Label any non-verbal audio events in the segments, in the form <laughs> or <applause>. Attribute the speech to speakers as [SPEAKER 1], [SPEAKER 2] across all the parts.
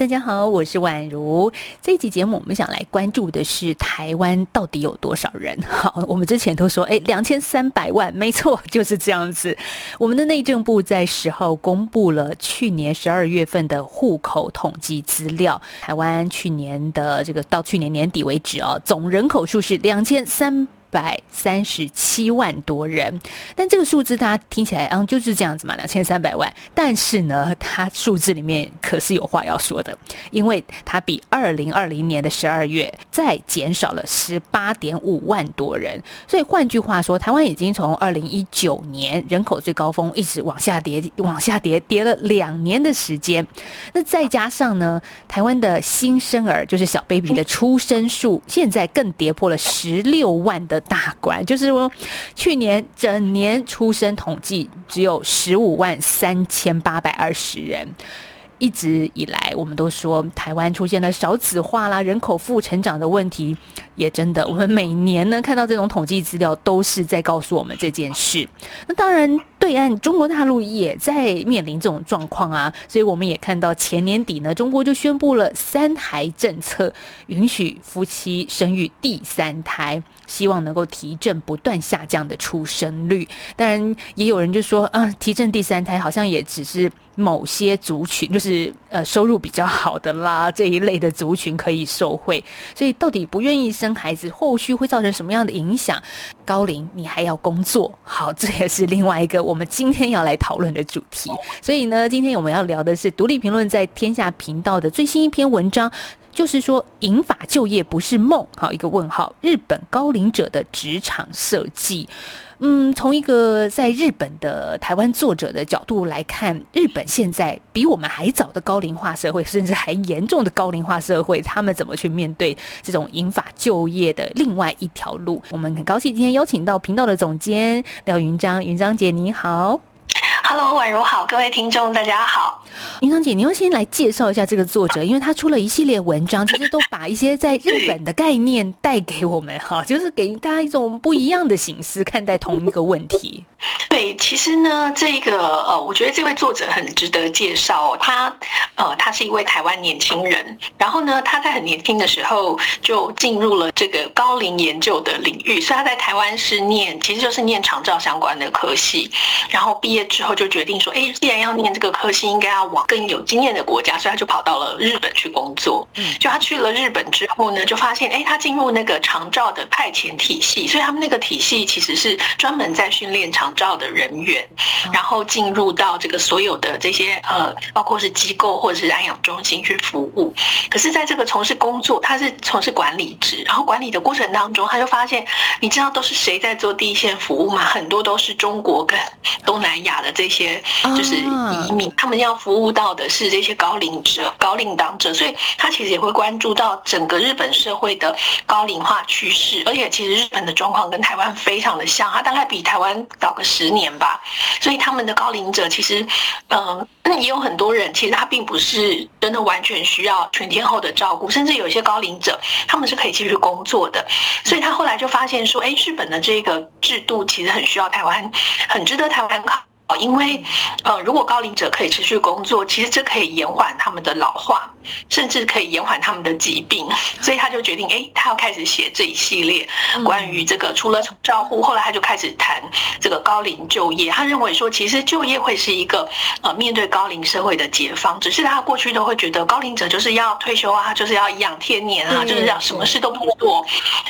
[SPEAKER 1] 大家好，我是宛如。这一集节目，我们想来关注的是台湾到底有多少人？好，我们之前都说，哎，两千三百万，没错，就是这样子。我们的内政部在十号公布了去年十二月份的户口统计资料，台湾去年的这个到去年年底为止啊，总人口数是两千三。百三十七万多人，但这个数字大家听起来，嗯，就是这样子嘛，两千三百万。但是呢，它数字里面可是有话要说的，因为它比二零二零年的十二月再减少了十八点五万多人。所以换句话说，台湾已经从二零一九年人口最高峰一直往下跌，往下跌，跌了两年的时间。那再加上呢，台湾的新生儿，就是小 baby 的出生数，现在更跌破了十六万的。大关就是说，去年整年出生统计只有十五万三千八百二十人。一直以来，我们都说台湾出现了少子化啦、人口负成长的问题，也真的，我们每年呢看到这种统计资料，都是在告诉我们这件事。那当然，对岸中国大陆也在面临这种状况啊，所以我们也看到前年底呢，中国就宣布了三孩政策，允许夫妻生育第三胎。希望能够提振不断下降的出生率，当然也有人就说，啊，提振第三胎好像也只是某些族群，就是呃收入比较好的啦这一类的族群可以受惠，所以到底不愿意生孩子，后续会造成什么样的影响？高龄你还要工作，好，这也是另外一个我们今天要来讨论的主题。所以呢，今天我们要聊的是独立评论在天下频道的最新一篇文章。就是说，银发就业不是梦。好，一个问号。日本高龄者的职场设计，嗯，从一个在日本的台湾作者的角度来看，日本现在比我们还早的高龄化社会，甚至还严重的高龄化社会，他们怎么去面对这种银发就业的另外一条路？我们很高兴今天邀请到频道的总监廖云章，云章姐你好。
[SPEAKER 2] Hello，宛如好，各位听众大家好。
[SPEAKER 1] 云璋姐，你要先来介绍一下这个作者，因为他出了一系列文章，其实都把一些在日本的概念带给我们哈，就是给大家一种不一样的形式看待同一个问题。<laughs>
[SPEAKER 2] 对，其实呢，这个呃，我觉得这位作者很值得介绍。他呃，他是一位台湾年轻人，然后呢，他在很年轻的时候就进入了这个高龄研究的领域，所以他在台湾是念，其实就是念长照相关的科系，然后毕业之后就决定说，哎，既然要念这个科系，应该要往更有经验的国家，所以他就跑到了日本去工作。嗯，就他去了日本之后呢，就发现，哎，他进入那个长照的派遣体系，所以他们那个体系其实是专门在训练长照的人员，然后进入到这个所有的这些呃，包括是机构或者是安养中心去服务。可是，在这个从事工作，他是从事管理职，然后管理的过程当中，他就发现，你知道都是谁在做第一线服务吗？很多都是中国跟东南亚的这些就是移民，他们要服务到的是这些高龄者、高龄长者，所以他其实也会关注到整个日本社会的高龄化趋势。而且，其实日本的状况跟台湾非常的像，他大概比台湾早个十年吧，所以他们的高龄者其实，嗯、呃，也有很多人，其实他并不是真的完全需要全天候的照顾，甚至有一些高龄者，他们是可以继续工作的。所以他后来就发现说，哎，日本的这个制度其实很需要台湾，很值得台湾考。因为，呃，如果高龄者可以持续工作，其实这可以延缓他们的老化，甚至可以延缓他们的疾病。所以他就决定，哎，他要开始写这一系列关于这个除了照护，后来他就开始谈这个高龄就业。他认为说，其实就业会是一个呃面对高龄社会的解放。只是他过去都会觉得高龄者就是要退休啊，就是要颐养天年啊，就是要什么事都不做。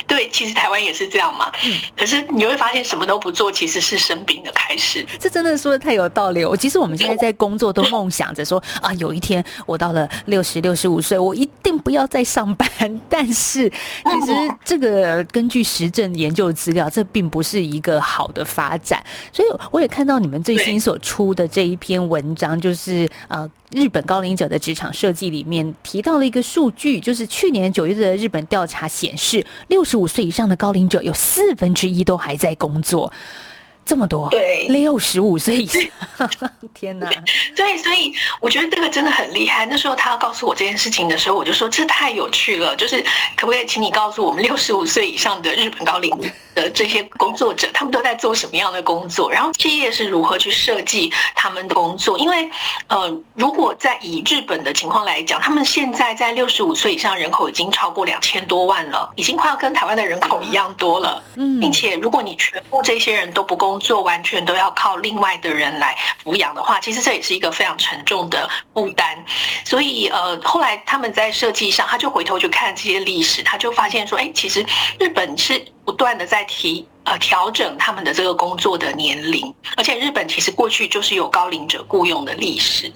[SPEAKER 2] 对，其实台湾也是这样嘛。可是你会发现，什么都不做其实是生病的开始。
[SPEAKER 1] 这真的是。说的太有道理。我其实我们现在在工作都梦想着说啊，有一天我到了六十六十五岁，我一定不要再上班。<laughs> 但是其实这个根据实证研究资料，这并不是一个好的发展。所以我也看到你们最新所出的这一篇文章，就是呃日本高龄者的职场设计里面提到了一个数据，就是去年九月的日本调查显示，六十五岁以上的高龄者有四分之一都还在工作。这么多，
[SPEAKER 2] 对，
[SPEAKER 1] 六十五岁以上，<laughs> 天哪！
[SPEAKER 2] 对，所以我觉得这个真的很厉害。那时候他要告诉我这件事情的时候，我就说这太有趣了。就是可不可以请你告诉我们，六十五岁以上的日本高龄的这些工作者，他们都在做什么样的工作？然后企业是如何去设计他们的工作？因为呃，如果在以日本的情况来讲，他们现在在六十五岁以上人口已经超过两千多万了，已经快要跟台湾的人口一样多了。嗯，并且如果你全部这些人都不工作完全都要靠另外的人来抚养的话，其实这也是一个非常沉重的负担。所以，呃，后来他们在设计上，他就回头去看这些历史，他就发现说，哎，其实日本是不断的在提呃调整他们的这个工作的年龄，而且日本其实过去就是有高龄者雇佣的历史。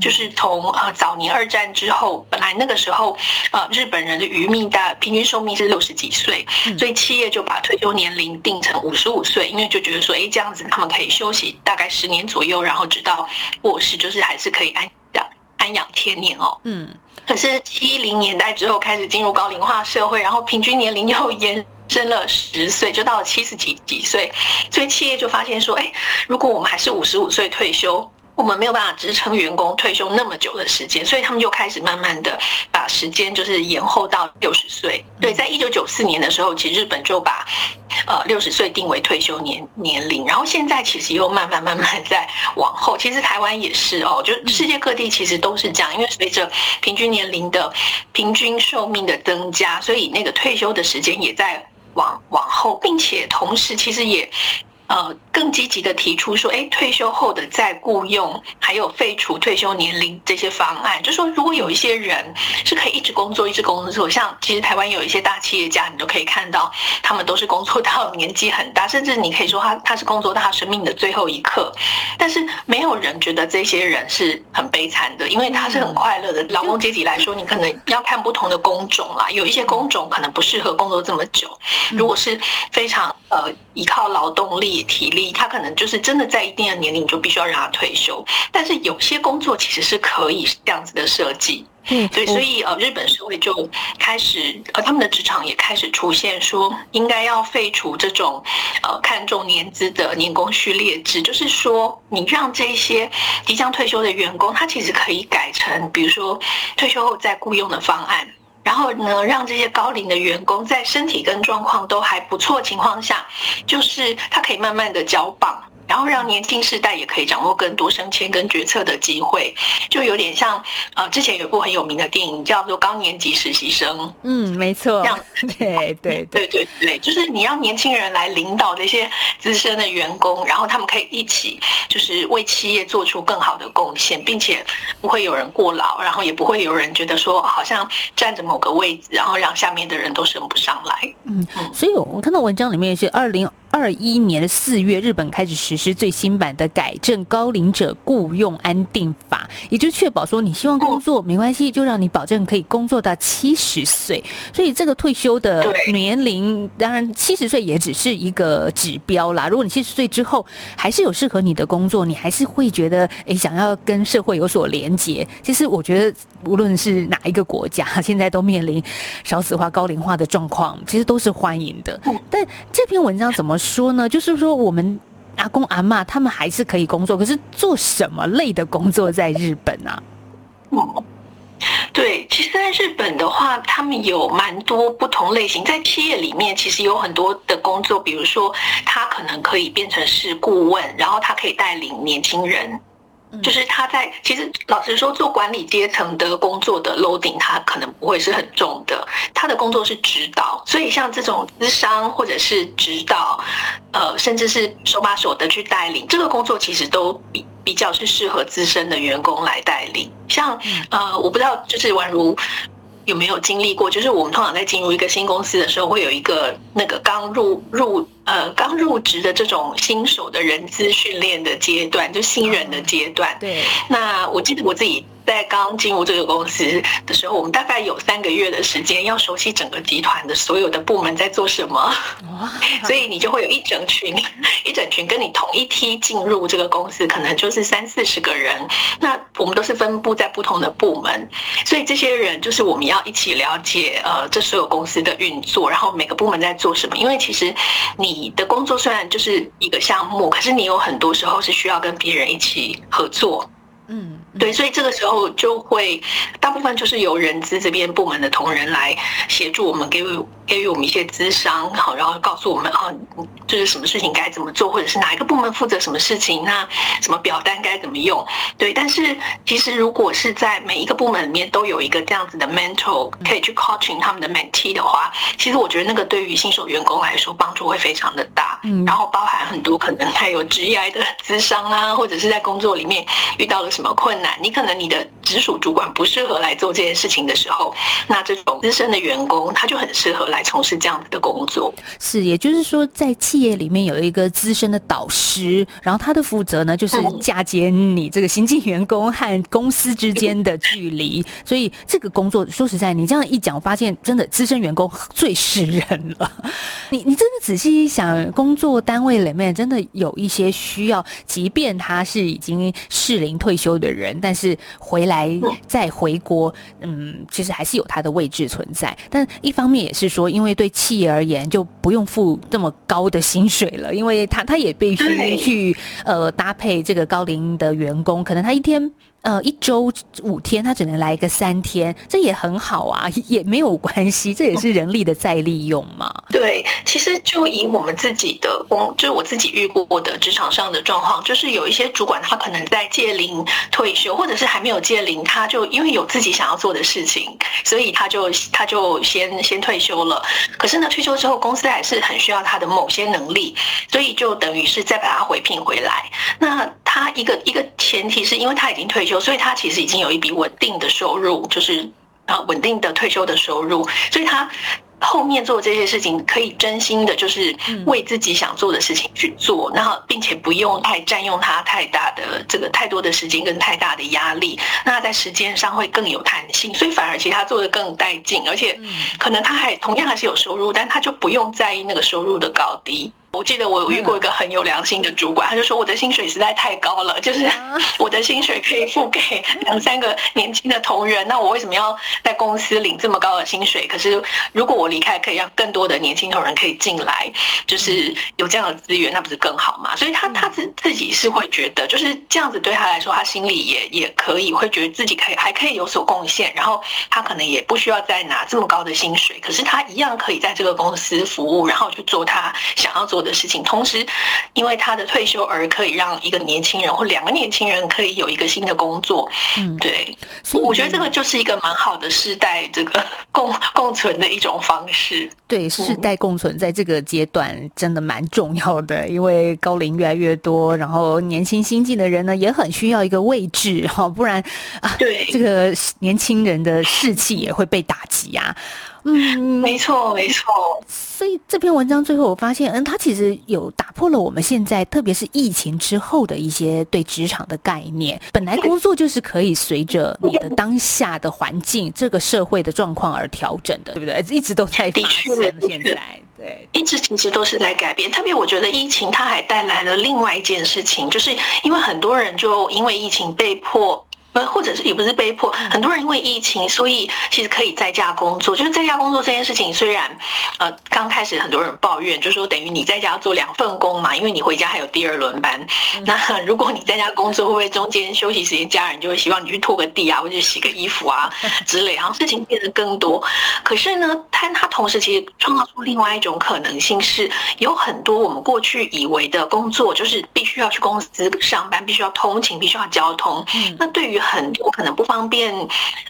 [SPEAKER 2] 就是从呃早年二战之后，本来那个时候呃日本人的余命大平均寿命是六十几岁，所以企业就把退休年龄定成五十五岁，因为就觉得说，哎，这样子他们可以休息大概十年左右，然后直到过世，就是还是可以安养安养天年哦。嗯。可是七零年代之后开始进入高龄化社会，然后平均年龄又延伸了十岁，就到了七十几几岁，所以企业就发现说，哎，如果我们还是五十五岁退休。我们没有办法支撑员工退休那么久的时间，所以他们就开始慢慢的把时间就是延后到六十岁。对，在一九九四年的时候，其实日本就把呃六十岁定为退休年年龄，然后现在其实又慢慢慢慢在往后。其实台湾也是哦，就世界各地其实都是这样，因为随着平均年龄的平均寿命的增加，所以那个退休的时间也在往往后，并且同时其实也。呃，更积极的提出说，哎，退休后的再雇佣，还有废除退休年龄这些方案，就说如果有一些人是可以一直工作，一直工作，像其实台湾有一些大企业家，你都可以看到，他们都是工作到年纪很大，甚至你可以说他他是工作到他生命的最后一刻，但是没有人觉得这些人是很悲惨的，因为他是很快乐的。劳工阶级来说，你可能要看不同的工种啦，有一些工种可能不适合工作这么久，如果是非常呃依靠劳动力。体力，他可能就是真的在一定的年龄就必须要让他退休。但是有些工作其实是可以这样子的设计，嗯，对，所以呃，日本社会就开始呃，他们的职场也开始出现说，应该要废除这种呃看重年资的年功序列制，就是说，你让这些即将退休的员工，他其实可以改成，比如说退休后再雇佣的方案。然后呢，让这些高龄的员工在身体跟状况都还不错情况下，就是他可以慢慢的交棒。然后让年轻世代也可以掌握更多升迁跟决策的机会，就有点像呃，之前有一部很有名的电影叫做《高年级实习生》。
[SPEAKER 1] 嗯，没错。这样，对对对对对，
[SPEAKER 2] 就是你让年轻人来领导这些资深的员工，然后他们可以一起就是为企业做出更好的贡献，并且不会有人过劳，然后也不会有人觉得说好像占着某个位置，然后让下面的人都升不上来。
[SPEAKER 1] 嗯，所以我看到文章里面是二零。二一年的四月，日本开始实施最新版的改正高龄者雇佣安定法，也就确保说，你希望工作没关系，就让你保证可以工作到七十岁。所以这个退休的年龄，当然七十岁也只是一个指标啦。如果你七十岁之后还是有适合你的工作，你还是会觉得诶想要跟社会有所连结。其实我觉得，无论是哪一个国家，<laughs> 现在都面临少子化、高龄化的状况，其实都是欢迎的。但这篇文章怎么说呢？就是说，我们阿公阿妈他们还是可以工作，可是做什么类的工作在日本啊？
[SPEAKER 2] 嗯，对，其实，在日本的话，他们有蛮多不同类型，在企业里面，其实有很多的工作，比如说，他可能可以变成是顾问，然后他可以带领年轻人。就是他在，其实老实说，做管理阶层的工作的 loading，他可能不会是很重的。他的工作是指导，所以像这种资商或者是指导，呃，甚至是手把手的去带领，这个工作其实都比比较是适合资深的员工来带领。像呃，我不知道，就是宛如。有没有经历过？就是我们通常在进入一个新公司的时候，会有一个那个刚入入呃刚入职的这种新手的人资训练的阶段，就新人的阶段。对。那我记得我自己在刚进入这个公司的时候，我们大概有三个月的时间要熟悉整个集团的所有的部门在做什么，所以你就会有一整群 <laughs> 一整群跟你同一梯进入这个公司，可能就是三四十个人。那我们都是分布在不同的部门，所以这些人就是我们要一起了解呃这所有公司的运作，然后每个部门在做什么。因为其实你你的工作虽然就是一个项目，可是你有很多时候是需要跟别人一起合作。嗯，对，所以这个时候就会大部分就是由人资这边部门的同仁来协助我们，给予给予我们一些资商，好，然后告诉我们啊，就是什么事情该怎么做，或者是哪一个部门负责什么事情，那什么表单该怎么用，对。但是其实如果是在每一个部门里面都有一个这样子的 mentor 可以去 coaching 他们的 mentee 的话，其实我觉得那个对于新手员工来说帮助会非常的大。嗯，然后包含很多可能还有职业的资商啊，或者是在工作里面遇到了。什么困难？你可能你的直属主管不适合来做这件事情的时候，那这种资深的员工他就很适合来从事这样子的工作。
[SPEAKER 1] 是，也就是说，在企业里面有一个资深的导师，然后他的负责呢，就是嫁接你这个新进员工和公司之间的距离。所以这个工作说实在，你这样一讲，我发现真的资深员工最识人了。你你真的仔细一想，工作单位里面真的有一些需要，即便他是已经适龄退休。的人，但是回来再回国，嗯，其实还是有他的位置存在。但一方面也是说，因为对企业而言，就不用付这么高的薪水了，因为他他也必须去呃搭配这个高龄的员工，可能他一天。呃，一周五天，他只能来个三天，这也很好啊，<laughs> 也没有关系，这也是人力的再利用嘛。<laughs>
[SPEAKER 2] 对，其实就以我们自己的工，就是我自己遇过的职场上的状况，就是有一些主管他可能在借龄退休，或者是还没有借龄，他就因为有自己想要做的事情，所以他就他就先先退休了。可是呢，退休之后公司还是很需要他的某些能力，所以就等于是再把他回聘回来。那他一个一个前提是因为他已经退休。所以他其实已经有一笔稳定的收入，就是啊稳定的退休的收入，所以他后面做这些事情可以真心的，就是为自己想做的事情去做，然后并且不用太占用他太大的这个太多的时间跟太大的压力，那在时间上会更有弹性，所以反而其实他做的更带劲，而且可能他还同样还是有收入，但他就不用在意那个收入的高低。我记得我有遇过一个很有良心的主管，他就说我的薪水实在太高了，<laughs> 就是我的薪水可以付给两三个年轻的同仁，那我为什么要在公司领这么高的薪水？可是如果我离开，可以让更多的年轻同仁可以进来，就是有这样的资源，那不是更好吗？所以他他自自己是会觉得，就是这样子对他来说，他心里也也可以会觉得自己可以还可以有所贡献，然后他可能也不需要再拿这么高的薪水，可是他一样可以在这个公司服务，然后去做他想要做的事情，同时，因为他的退休而可以让一个年轻人或两个年轻人可以有一个新的工作，嗯，对，我觉得这个就是一个蛮好的世代这个 <laughs> 共共存的一种方式。
[SPEAKER 1] 对，世代共存在这个阶段真的蛮重要的，因为高龄越来越多，然后年轻新进的人呢也很需要一个位置哈，不然啊，对这个年轻人的士气也会被打击啊。
[SPEAKER 2] 嗯，没错，没错。
[SPEAKER 1] 所以这篇文章最后我发现，嗯，它其实有打破了我们现在，特别是疫情之后的一些对职场的概念。本来工作就是可以随着你的当下的环境、这个社会的状况而调整的，对不对？一直都在发生。现在对，
[SPEAKER 2] 一直其实都是在改变。特别我觉得疫情它还带来了另外一件事情，就是因为很多人就因为疫情被迫。或者是也不是被迫，很多人因为疫情，所以其实可以在家工作。就是在家工作这件事情，虽然呃刚开始很多人抱怨，就是说等于你在家做两份工嘛，因为你回家还有第二轮班。那 <laughs> 如果你在家工作，会不会中间休息时间，家人就会希望你去拖个地啊，或者洗个衣服啊 <laughs> 之类，然后事情变得更多。可是呢，它它同时其实创造出另外一种可能性，是有很多我们过去以为的工作，就是必须要去公司上班，必须要通勤，必须要交通。那对于很多可能不方便，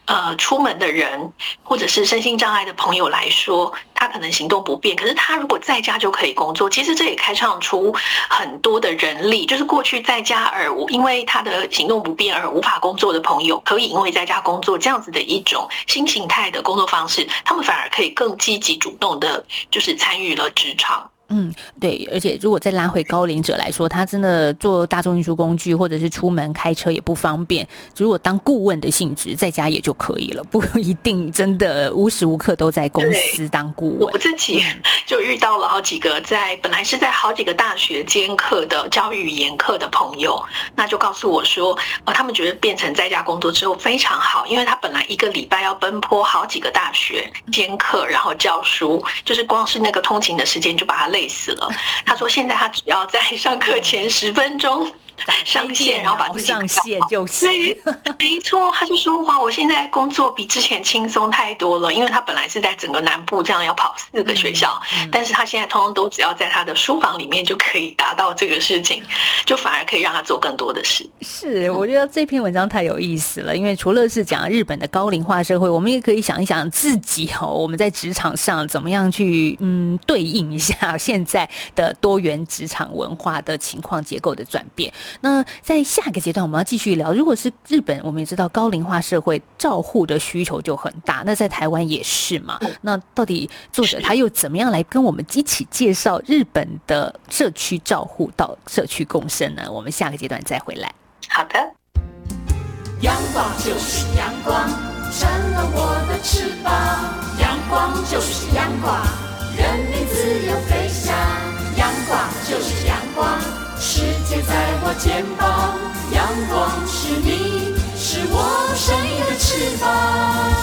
[SPEAKER 2] 呃，出门的人，或者是身心障碍的朋友来说，他可能行动不便。可是他如果在家就可以工作，其实这也开创出很多的人力，就是过去在家而无因为他的行动不便而无法工作的朋友，可以因为在家工作这样子的一种新形态的工作方式，他们反而可以更积极主动的，就是参与了职场。
[SPEAKER 1] 嗯，对，而且如果再拉回高龄者来说，他真的坐大众运输工具或者是出门开车也不方便。如果当顾问的性质，在家也就可以了，不一定真的无时无刻都在公司当顾问。
[SPEAKER 2] 我自己 <laughs> 就遇到了好几个在本来是在好几个大学兼课的教语言课的朋友，那就告诉我说，呃，他们觉得变成在家工作之后非常好，因为他本来一个礼拜要奔波好几个大学兼课，然后教书，就是光是那个通勤的时间就把他累。累死了。他说：“现在他只要在上课前十分钟。”上线，然后把自己
[SPEAKER 1] 上线就行。
[SPEAKER 2] 没错，他就说哇，我现在工作比之前轻松太多了，因为他本来是在整个南部这样要跑四个学校，嗯嗯、但是他现在通通都只要在他的书房里面就可以达到这个事情，就反而可以让他做更多的事。
[SPEAKER 1] 是，我觉得这篇文章太有意思了，因为除了是讲日本的高龄化社会，我们也可以想一想自己哦，我们在职场上怎么样去嗯对应一下现在的多元职场文化的情况结构的转变。那在下一个阶段，我们要继续聊。如果是日本，我们也知道高龄化社会照护的需求就很大。那在台湾也是嘛？那到底作者他又怎么样来跟我们一起介绍日本的社区照护到社区共生呢？我们下个阶段再回来。
[SPEAKER 2] 好的。阳光就是阳光，成了我的翅膀。阳光就是阳光，人民自由飞翔。肩膀，阳光是你，是我生命的翅膀。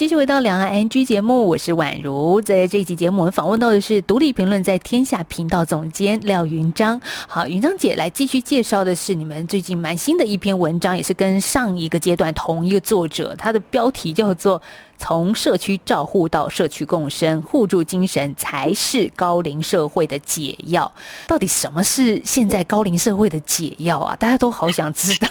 [SPEAKER 1] 继续回到两岸 NG 节目，我是宛如。在这一集节目，我们访问到的是独立评论在天下频道总监廖云章。好，云章姐来继续介绍的是你们最近蛮新的一篇文章，也是跟上一个阶段同一个作者，他的标题叫做《从社区照护到社区共生，互助精神才是高龄社会的解药》。到底什么是现在高龄社会的解药啊？大家都好想知道。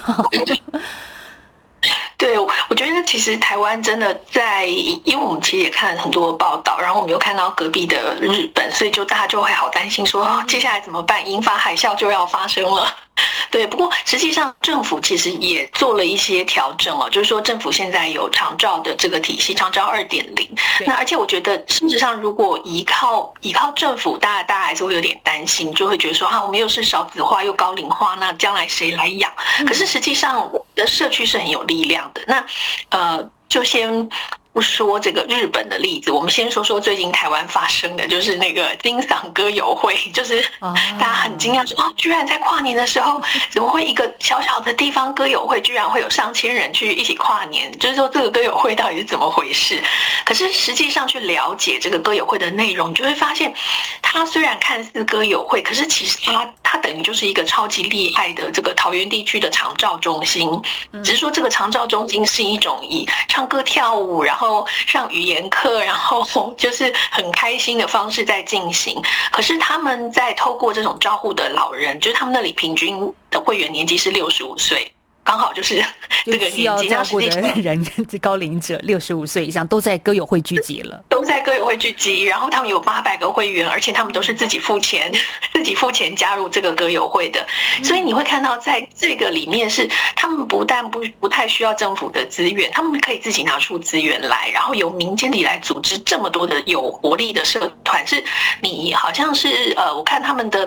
[SPEAKER 2] 对，我觉得其实台湾真的在，因为我们其实也看了很多报道，然后我们又看到隔壁的日本，所以就大家就会好担心说，接下来怎么办？英法海啸就要发生了。<laughs> 对，不过实际上政府其实也做了一些调整哦，就是说政府现在有长照的这个体系，长照二点零。那而且我觉得，事实上如果依靠依靠政府，大家大家还是会有点担心，就会觉得说啊，我们又是少子化又高龄化，那将来谁来养？可是实际上，我的社区是很有力量的。那呃，就先。不说这个日本的例子，我们先说说最近台湾发生的，就是那个金嗓歌友会，<laughs> 就是大家很惊讶说，哦，居然在跨年的时候，怎么会一个小小的地方歌友会，居然会有上千人去一起跨年？就是说这个歌友会到底是怎么回事？可是实际上去了解这个歌友会的内容，你就会发现，它虽然看似歌友会，可是其实它它等于就是一个超级厉害的这个桃园地区的长照中心，只是说这个长照中心是一种以唱歌跳舞，然后然后上语言课，<laughs> 然后就是很开心的方式在进行。可是他们在透过这种照护的老人，就是他们那里平均的会员年纪是六十五岁。刚好就是这个年纪要
[SPEAKER 1] 照顾的人，<laughs> 高龄者六十五岁以上都在歌友会聚集了，
[SPEAKER 2] 都在歌友会聚集。然后他们有八百个会员，而且他们都是自己付钱，<laughs> 自己付钱加入这个歌友会的。所以你会看到，在这个里面是他们不但不不太需要政府的资源，他们可以自己拿出资源来，然后由民间里来组织这么多的有活力的社团。是你好像是呃，我看他们的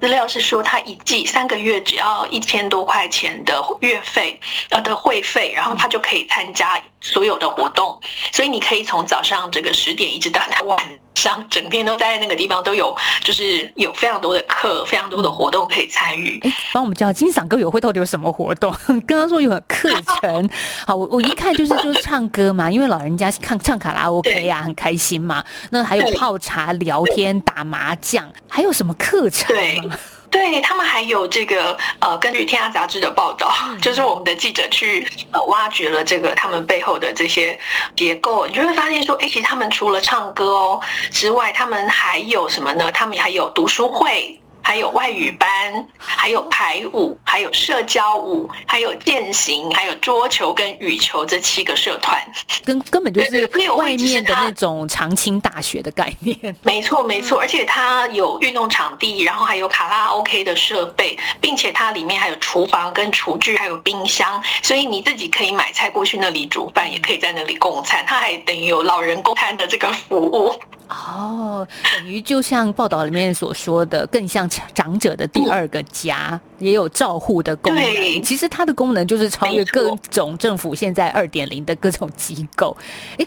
[SPEAKER 2] 资料是说，他一季三个月只要一千多块钱的月。月费呃的会费，然后他就可以参加所有的活动，所以你可以从早上这个十点一直到晚上，整天都在那个地方都有，就是有非常多的课，非常多的活动可以参与。
[SPEAKER 1] 哎，帮我们讲金嗓歌友会到底有什么活动？<laughs> 刚刚说有课程，<laughs> 好，我我一看就是就是唱歌嘛，因为老人家看唱卡拉 OK 呀、啊，很开心嘛。那还有泡茶、聊天、打麻将，还有什么课程？
[SPEAKER 2] 对。对，他们还有这个呃，根据《天下杂志》的报道，<laughs> 就是我们的记者去呃挖掘了这个他们背后的这些结构，你就会发现说，哎，其实他们除了唱歌哦之外，他们还有什么呢？他们还有读书会。还有外语班，还有排舞，还有社交舞，还有健行，还有桌球跟羽球这七个社团，
[SPEAKER 1] 根根本就是外面的那种常青大学的概念。<laughs>
[SPEAKER 2] 没错，没错，而且它有运动场地，然后还有卡拉 OK 的设备，并且它里面还有厨房跟厨具，还有冰箱，所以你自己可以买菜过去那里煮饭，也可以在那里供餐。它还等于有老人供餐的这个服务。
[SPEAKER 1] 哦，等于就像报道里面所说的，更像长者的第二个家，嗯、也有照护的功能。其实它的功能就是超越各种政府现在二点零的各种机构。诶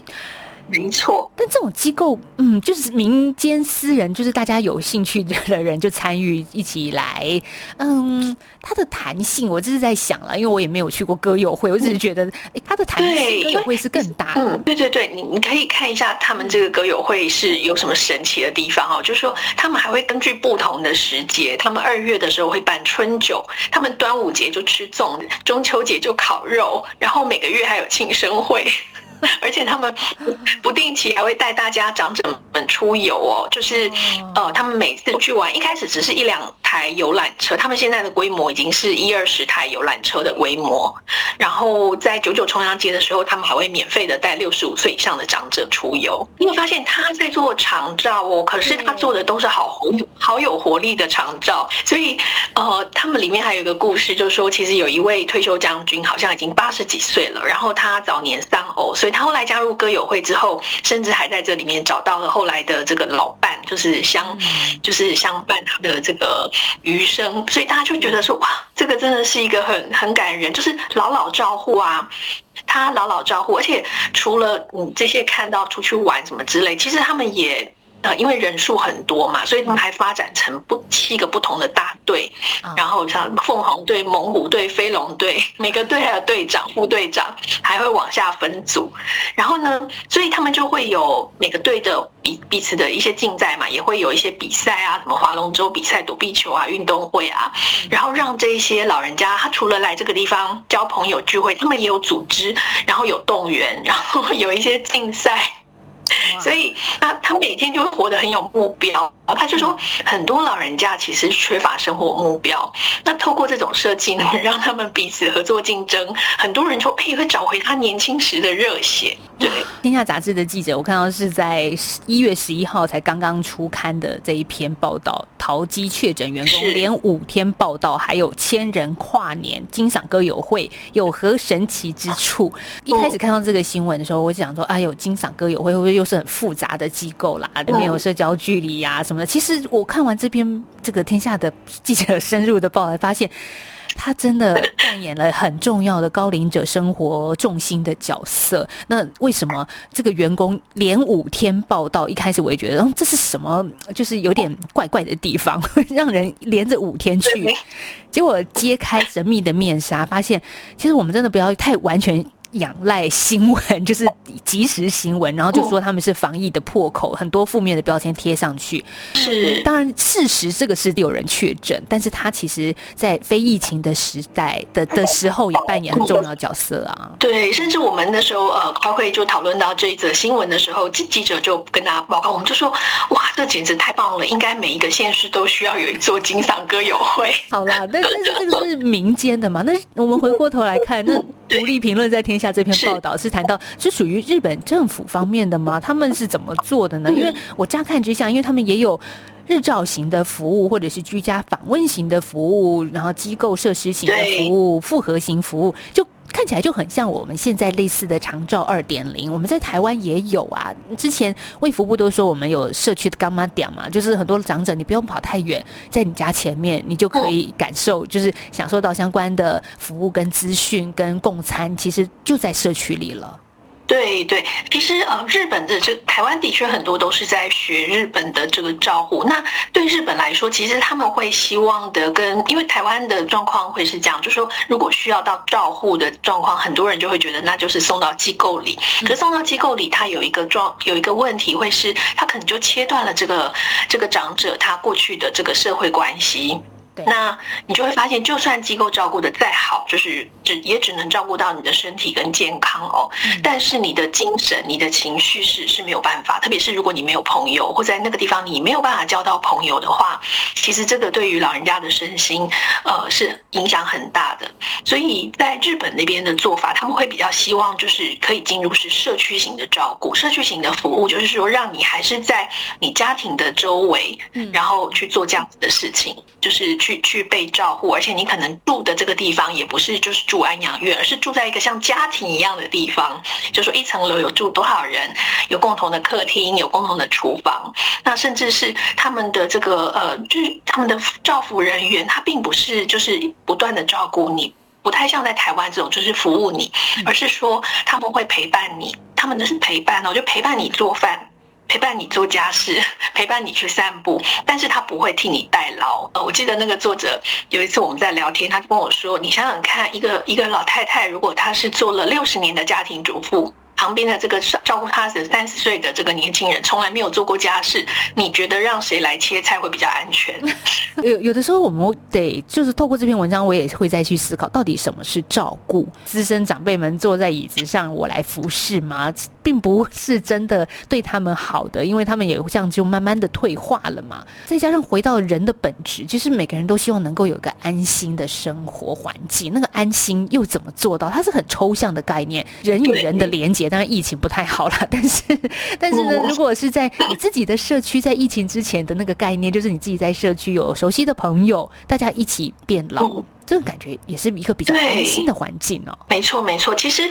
[SPEAKER 2] 没错，
[SPEAKER 1] 但这种机构，嗯，就是民间私人，就是大家有兴趣的人就参与一起来，嗯，它的弹性，我这是在想了，因为我也没有去过歌友会，我只是觉得，哎、嗯，它的弹性歌友会是更大的。
[SPEAKER 2] 嗯，对对对，你你可以看一下他们这个歌友会是有什么神奇的地方哦，就是说他们还会根据不同的时节，他们二月的时候会办春酒，他们端午节就吃粽子，中秋节就烤肉，然后每个月还有庆生会。<laughs> 而且他们不定期还会带大家长者们出游哦，就是呃，他们每次出去玩，一开始只是一两台游览车，他们现在的规模已经是一二十台游览车的规模。然后在九九重阳节的时候，他们还会免费的带六十五岁以上的长者出游。你有发现他在做长照哦，可是他做的都是好好有活力的长照。所以呃，他们里面还有一个故事，就是说其实有一位退休将军，好像已经八十几岁了，然后他早年丧偶，所以。他后来加入歌友会之后，甚至还在这里面找到了后来的这个老伴，就是相，就是相伴他的这个余生。所以大家就觉得说，哇，这个真的是一个很很感人，就是老老照护啊，他老老照顾，而且除了你这些看到出去玩什么之类，其实他们也。呃，因为人数很多嘛，所以他们还发展成不七个不同的大队，然后像凤凰队、猛虎队、飞龙队，每个队还有队长、副队长，还会往下分组。然后呢，所以他们就会有每个队的彼彼此的一些竞赛嘛，也会有一些比赛啊，什么划龙舟比赛、躲避球啊、运动会啊，然后让这一些老人家，他除了来这个地方交朋友聚会，他们也有组织，然后有动员，然后有一些竞赛。<laughs> 所以，他他每天就会活得很有目标。他就说，很多老人家其实缺乏生活目标。那透过这种设计呢，让他们彼此合作竞争，很多人就哎会找回他年轻时的热血。对，
[SPEAKER 1] 天下杂志的记者，我看到是在一月十一号才刚刚出刊的这一篇报道，淘机确诊员工连五天报道，还有千人跨年金赏歌友会有何神奇之处？一开始看到这个新闻的时候，我就想说，哎呦，金赏歌友会会不会又是很复杂的机构啦？里面有社交距离呀什么的？其实我看完这篇这个天下的记者深入的报道，发现他真的扮演了很重要的高龄者生活重心的角色。那为什么这个员工连五天报道？一开始我也觉得，嗯这是什么？就是有点怪怪的地方，<laughs> 让人连着五天去。结果揭开神秘的面纱，发现其实我们真的不要太完全。仰赖新闻 <laughs> 就是即时新闻，然后就说他们是防疫的破口，很多负面的标签贴上去。
[SPEAKER 2] 是，
[SPEAKER 1] 当然事实这个是有人确诊，但是他其实在非疫情的时代的的时候也扮演很重要角色啊。
[SPEAKER 2] 对，甚至我们那时候呃开会就讨论到这一则新闻的时候，记记者就跟大家报告，我们就说哇，这简直太棒了，应该每一个县市都需要有一座金嗓歌友会。
[SPEAKER 1] 好啦，但是这个是民间的嘛？那我们回过头来看，那 <laughs> 独立评论在天下这篇报道是谈到是属于日本政府方面的吗？<laughs> 他们是怎么做的呢？因为我乍看之下，因为他们也有日照型的服务，或者是居家访问型的服务，然后机构设施型的服务，复合型服务就。看起来就很像我们现在类似的长照二点零，我们在台湾也有啊。之前卫福部都说我们有社区的干妈店嘛，就是很多长者你不用跑太远，在你家前面你就可以感受，就是享受到相关的服务跟资讯跟供餐，其实就在社区里了。
[SPEAKER 2] 对对，其实呃，日本的这台湾的确很多都是在学日本的这个照护。那对日本来说，其实他们会希望的跟，因为台湾的状况会是这样，就是说如果需要到照护的状况，很多人就会觉得那就是送到机构里。可是送到机构里，它有一个状有一个问题，会是它可能就切断了这个这个长者他过去的这个社会关系。那你就会发现，就算机构照顾的再好，就是只也只能照顾到你的身体跟健康哦。嗯、但是你的精神、你的情绪是是没有办法，特别是如果你没有朋友，或在那个地方你没有办法交到朋友的话，其实这个对于老人家的身心，呃，是影响很大的。所以在日本那边的做法，他们会比较希望就是可以进入是社区型的照顾，社区型的服务，就是说让你还是在你家庭的周围，然后去做这样子的事情，就是。去去去被照顾，而且你可能住的这个地方也不是就是住安养院，而是住在一个像家庭一样的地方。就说一层楼有住多少人，有共同的客厅，有共同的厨房。那甚至是他们的这个呃，就是他们的照护人员，他并不是就是不断的照顾你，不太像在台湾这种就是服务你，而是说他们会陪伴你，他们的是陪伴哦，就陪伴你做饭。陪伴你做家事，<laughs> 陪伴你去散步，但是他不会替你代劳。呃，我记得那个作者有一次我们在聊天，他就跟我说：“你想想看，一个一个老太太，如果她是做了六十年的家庭主妇。”旁边的这个照顾她的三十岁的这个年轻人，从来没有做过家事，你觉得让谁来切菜会比较安全？<laughs>
[SPEAKER 1] 有有的时候我们得就是透过这篇文章，我也会再去思考，到底什么是照顾？资深长辈们坐在椅子上，我来服侍吗？并不是真的对他们好的，因为他们也这样就慢慢的退化了嘛。再加上回到人的本质，其实每个人都希望能够有一个安心的生活环境。那个安心又怎么做到？它是很抽象的概念，人与人的连接。当然疫情不太好了，<laughs> 但是但是呢，如果是在你自己的社区，在疫情之前的那个概念，就是你自己在社区有熟悉的朋友，大家一起变老，嗯、这种感觉也是一个比较安心的环境哦。
[SPEAKER 2] 没错没错，其实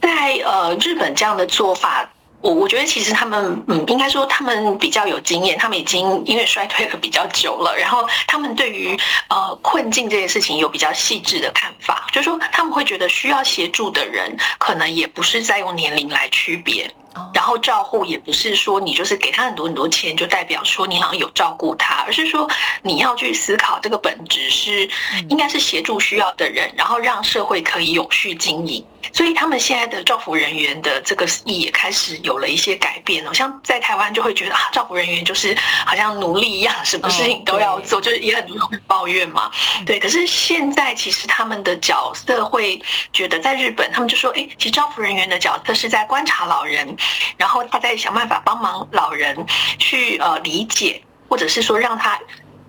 [SPEAKER 2] 在，呃日本这样的做法。我我觉得其实他们嗯，应该说他们比较有经验，他们已经因为衰退了比较久了，然后他们对于呃困境这件事情有比较细致的看法，就是说他们会觉得需要协助的人可能也不是在用年龄来区别。然后照护也不是说你就是给他很多很多钱就代表说你好像有照顾他，而是说你要去思考这个本质是应该是协助需要的人，然后让社会可以永续经营。所以他们现在的照护人员的这个意也开始有了一些改变了。像在台湾就会觉得啊，照护人员就是好像奴隶一样，什么事情都要做，就是也很多人会抱怨嘛。对，可是现在其实他们的角色会觉得，在日本他们就说，哎，其实照护人员的角色是在观察老人。然后他在想办法帮忙老人去呃理解，或者是说让他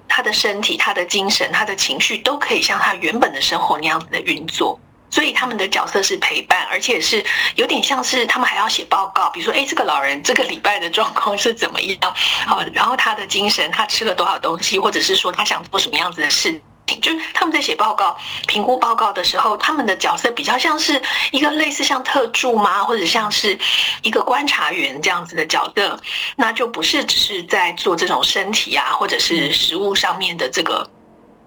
[SPEAKER 2] 他的身体、他的精神、他的情绪都可以像他原本的生活那样子的运作。所以他们的角色是陪伴，而且是有点像是他们还要写报告，比如说哎，这个老人这个礼拜的状况是怎么样？好，然后他的精神，他吃了多少东西，或者是说他想做什么样子的事情。就是他们在写报告、评估报告的时候，他们的角色比较像是一个类似像特助吗，或者像是一个观察员这样子的角色，那就不是只是在做这种身体啊，或者是食物上面的这个。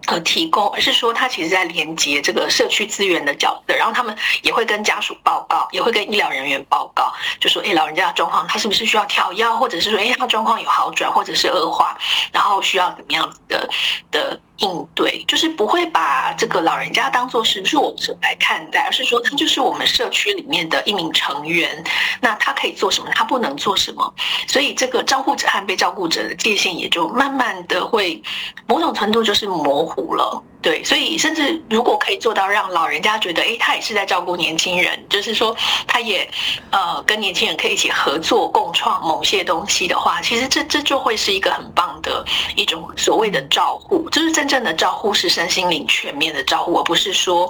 [SPEAKER 2] 呃，提供，而是说他其实在连接这个社区资源的角色，然后他们也会跟家属报告，也会跟医疗人员报告，就说，哎，老人家的状况，他是不是需要调药，或者是说，哎，他状况有好转，或者是恶化，然后需要怎么样子的的应对，就是不会把这个老人家当做是弱者来看待，而是说他就是我们社区里面的一名成员，那他可以做什么，他不能做什么，所以这个照顾者和被照顾者的界限也就慢慢的会某种程度就是模糊。了，对，所以甚至如果可以做到让老人家觉得，哎，他也是在照顾年轻人，就是说，他也呃跟年轻人可以一起合作共创某些东西的话，其实这这就会是一个很棒的一种所谓的照护，就是在真正的照护是身心灵全面的照护，而不是说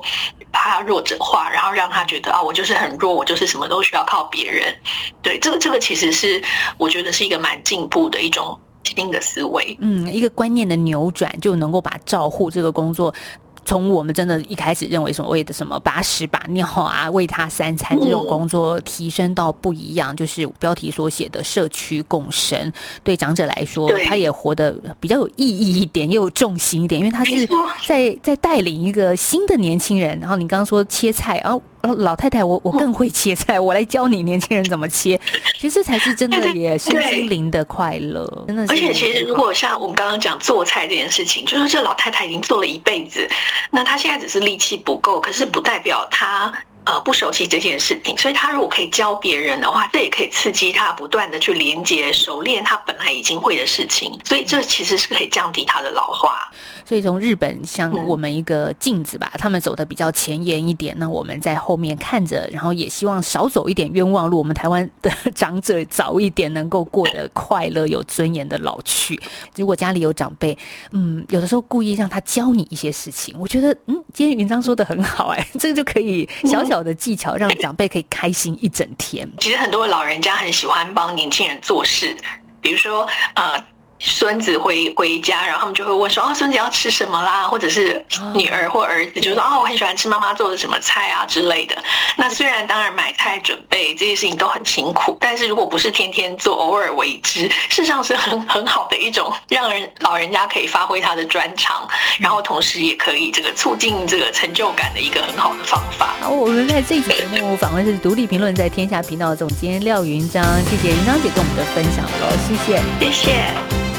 [SPEAKER 2] 把他弱者化，然后让他觉得啊，我就是很弱，我就是什么都需要靠别人。对，这个这个其实是我觉得是一个蛮进步的一种。新的思维，
[SPEAKER 1] 嗯，一个观念的扭转，就能够把照护这个工作，从我们真的一开始认为所谓的什么把屎把尿啊，喂他三餐这种工作，提升到不一样，就是标题所写的社区共生。对长者来说，他也活得比较有意义一点，也有重心一点，因为他是在在带领一个新的年轻人。然后你刚刚说切菜，然后。老太太，我我更会切菜，我来教你年轻人怎么切。<laughs> 其实这才是真的，也是心灵的快乐，真的是。
[SPEAKER 2] 而且其实如果像我们刚刚讲做菜这件事情，就是这老太太已经做了一辈子，那她现在只是力气不够，可是不代表她呃不熟悉这件事情，所以他如果可以教别人的话，这也可以刺激他不断的去连接、熟练他本来已经会的事情，所以这其实是可以降低他的老化。
[SPEAKER 1] 所以从日本像我们一个镜子吧，嗯、他们走的比较前沿一点，那我们在后面看着，然后也希望少走一点冤枉路。我们台湾的长者早一点能够过得快乐、有尊严的老去。如果家里有长辈，嗯，有的时候故意让他教你一些事情，我觉得，嗯，今天云章说的很好、欸，哎，<laughs> 这个就可以小小的技巧让长辈可以开心一整天。
[SPEAKER 2] 其实很多老人家很喜欢帮年轻人做事，比如说，呃。孙子回回家，然后他们就会问说：“哦，孙子要吃什么啦？”或者是女儿或儿子就说：“哦，我很喜欢吃妈妈做的什么菜啊之类的。”那虽然当然买菜准备这些事情都很辛苦，但是如果不是天天做，偶尔为之，<laughs> 事实上是很很好的一种让人老人家可以发挥他的专长，然后同时也可以这个促进这个成就感的一个很好的方法。
[SPEAKER 1] 好，我们在这期节目访问是独立评论在天下频道总监廖云章，谢谢云章姐跟我们的分享喽，谢谢，
[SPEAKER 2] 谢谢。